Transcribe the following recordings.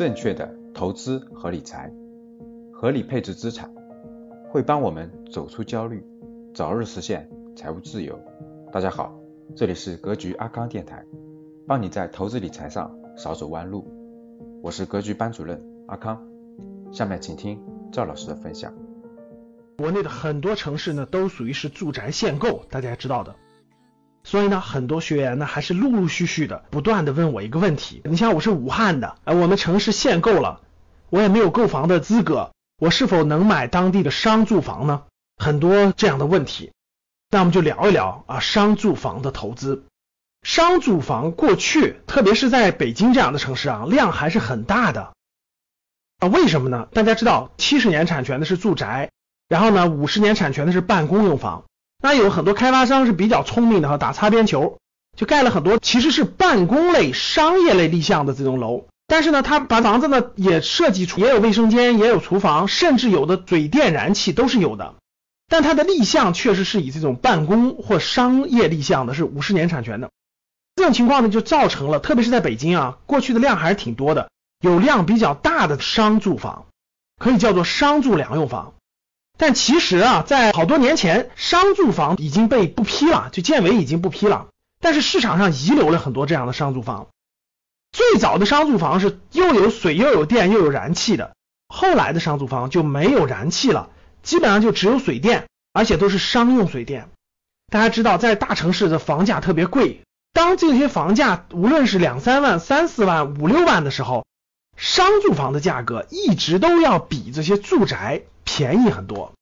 正确的投资和理财，合理配置资产，会帮我们走出焦虑，早日实现财务自由。大家好，这里是格局阿康电台，帮你在投资理财上少走弯路。我是格局班主任阿康，下面请听赵老师的分享。国内的很多城市呢，都属于是住宅限购，大家知道的。所以呢，很多学员呢还是陆陆续续的不断的问我一个问题：你像我是武汉的，呃，我们城市限购了，我也没有购房的资格，我是否能买当地的商住房呢？很多这样的问题，那我们就聊一聊啊，商住房的投资。商住房过去，特别是在北京这样的城市啊，量还是很大的啊。为什么呢？大家知道，七十年产权的是住宅，然后呢，五十年产权的是办公用房。那有很多开发商是比较聪明的哈，打擦边球，就盖了很多其实是办公类、商业类立项的这种楼。但是呢，他把房子呢也设计出，也有卫生间，也有厨房，甚至有的水电燃气都是有的。但它的立项确实是以这种办公或商业立项的，是五十年产权的。这种情况呢，就造成了，特别是在北京啊，过去的量还是挺多的，有量比较大的商住房，可以叫做商住两用房。但其实啊，在好多年前，商住房已经被不批了，就建委已经不批了。但是市场上遗留了很多这样的商住房。最早的商住房是又有水又有电又有燃气的，后来的商住房就没有燃气了，基本上就只有水电，而且都是商用水电。大家知道，在大城市的房价特别贵，当这些房价无论是两三万、三四万、五六万的时候，商住房的价格一直都要比这些住宅。便宜很多，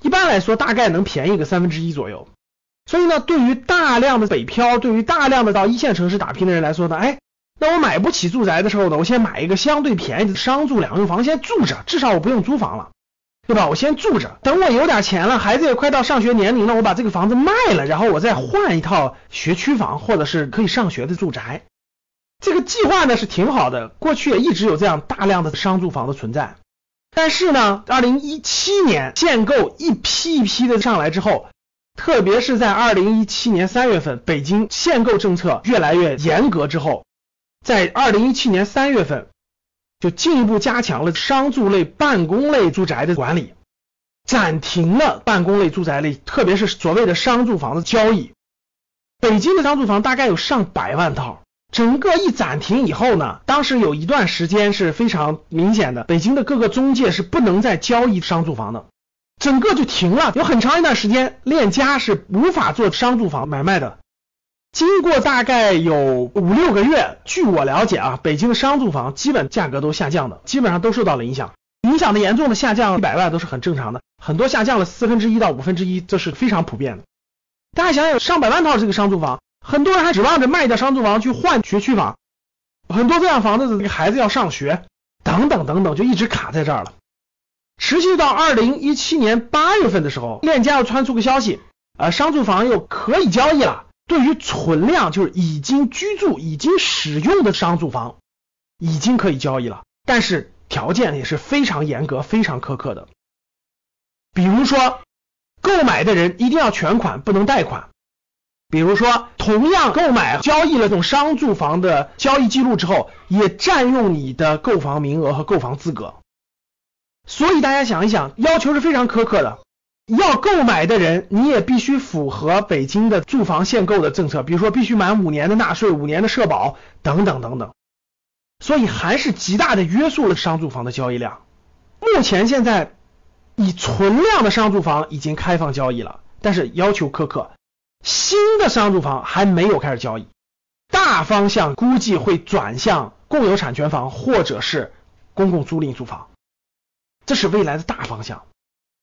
一般来说大概能便宜个三分之一左右。所以呢，对于大量的北漂，对于大量的到一线城市打拼的人来说呢，哎，那我买不起住宅的时候呢，我先买一个相对便宜的商住两用房，先住着，至少我不用租房了，对吧？我先住着，等我有点钱了，孩子也快到上学年龄了，我把这个房子卖了，然后我再换一套学区房或者是可以上学的住宅。这个计划呢是挺好的，过去也一直有这样大量的商住房的存在。但是呢，二零一七年限购一批一批的上来之后，特别是在二零一七年三月份，北京限购政策越来越严格之后，在二零一七年三月份就进一步加强了商住类、办公类住宅的管理，暂停了办公类住宅类，特别是所谓的商住房的交易。北京的商住房大概有上百万套。整个一暂停以后呢，当时有一段时间是非常明显的，北京的各个中介是不能再交易商住房的，整个就停了。有很长一段时间，链家是无法做商住房买卖的。经过大概有五六个月，据我了解啊，北京的商住房基本价格都下降的，基本上都受到了影响。影响的严重的下降一百万都是很正常的，很多下降了四分之一到五分之一，这是非常普遍的。大家想想，上百万套这个商住房。很多人还指望着卖掉商住房去换学区房，很多这样房子的这个孩子要上学，等等等等，就一直卡在这儿了。持续到二零一七年八月份的时候，链家又传出个消息，呃，商住房又可以交易了。对于存量，就是已经居住、已经使用的商住房，已经可以交易了，但是条件也是非常严格、非常苛刻的。比如说，购买的人一定要全款，不能贷款。比如说，同样购买交易了这种商住房的交易记录之后，也占用你的购房名额和购房资格。所以大家想一想，要求是非常苛刻的。要购买的人，你也必须符合北京的住房限购的政策，比如说必须满五年的纳税、五年的社保等等等等。所以还是极大的约束了商住房的交易量。目前现在以存量的商住房已经开放交易了，但是要求苛刻。新的商住房还没有开始交易，大方向估计会转向共有产权房或者是公共租赁住房，这是未来的大方向。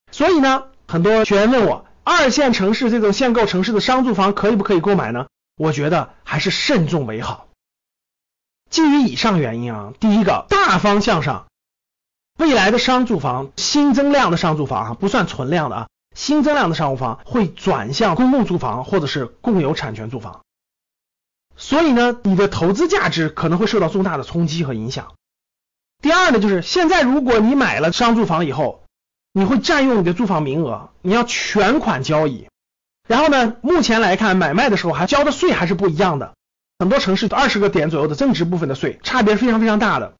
所以呢，很多学员问我，二线城市这种限购城市的商住房可以不可以购买呢？我觉得还是慎重为好。基于以上原因啊，第一个大方向上，未来的商住房新增量的商住房啊，不算存量的啊。新增量的商务房会转向公共住房或者是共有产权住房，所以呢，你的投资价值可能会受到重大的冲击和影响。第二呢，就是现在如果你买了商住房以后，你会占用你的住房名额，你要全款交易。然后呢，目前来看买卖的时候还交的税还是不一样的，很多城市二十个点左右的增值部分的税差别非常非常大的。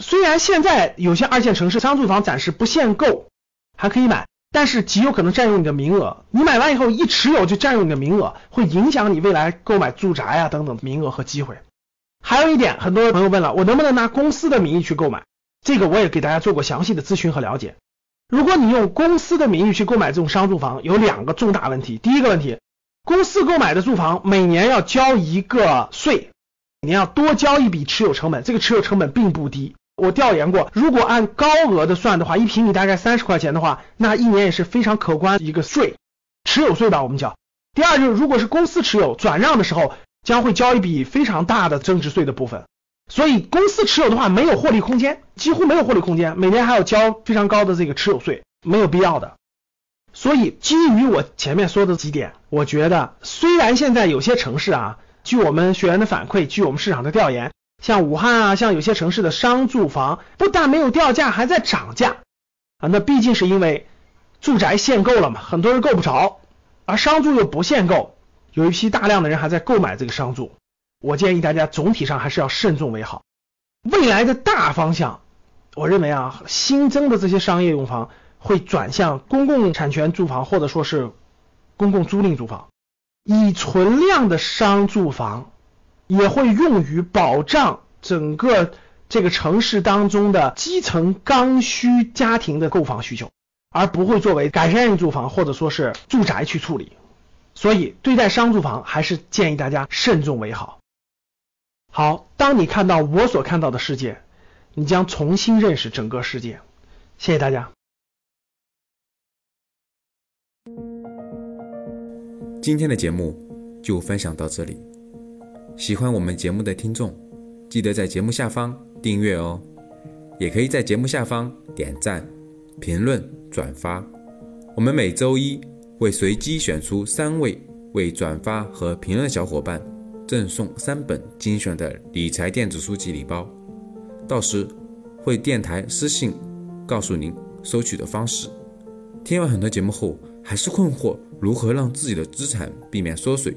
虽然现在有些二线城市商住房暂时不限购，还可以买，但是极有可能占用你的名额。你买完以后一持有就占用你的名额，会影响你未来购买住宅啊等等名额和机会。还有一点，很多朋友问了，我能不能拿公司的名义去购买？这个我也给大家做过详细的咨询和了解。如果你用公司的名义去购买这种商住房，有两个重大问题。第一个问题，公司购买的住房每年要交一个税，你要多交一笔持有成本，这个持有成本并不低。我调研过，如果按高额的算的话，一平米大概三十块钱的话，那一年也是非常可观一个税，持有税吧，我们叫。第二就是，如果是公司持有转让的时候。将会交一笔非常大的增值税的部分，所以公司持有的话没有获利空间，几乎没有获利空间，每年还要交非常高的这个持有税，没有必要的。所以基于我前面说的几点，我觉得虽然现在有些城市啊，据我们学员的反馈，据我们市场的调研，像武汉啊，像有些城市的商住房不但没有掉价，还在涨价啊，那毕竟是因为住宅限购了嘛，很多人够不着，而商住又不限购。有一批大量的人还在购买这个商住，我建议大家总体上还是要慎重为好。未来的大方向，我认为啊，新增的这些商业用房会转向公共产权住房，或者说是公共租赁住房。以存量的商住房也会用于保障整个这个城市当中的基层刚需家庭的购房需求，而不会作为改善性住房或者说是住宅去处理。所以，对待商住房还是建议大家慎重为好。好，当你看到我所看到的世界，你将重新认识整个世界。谢谢大家。今天的节目就分享到这里。喜欢我们节目的听众，记得在节目下方订阅哦，也可以在节目下方点赞、评论、转发。我们每周一。会随机选出三位为转发和评论小伙伴赠送三本精选的理财电子书籍礼包，到时会电台私信告诉您收取的方式。听完很多节目后，还是困惑如何让自己的资产避免缩水，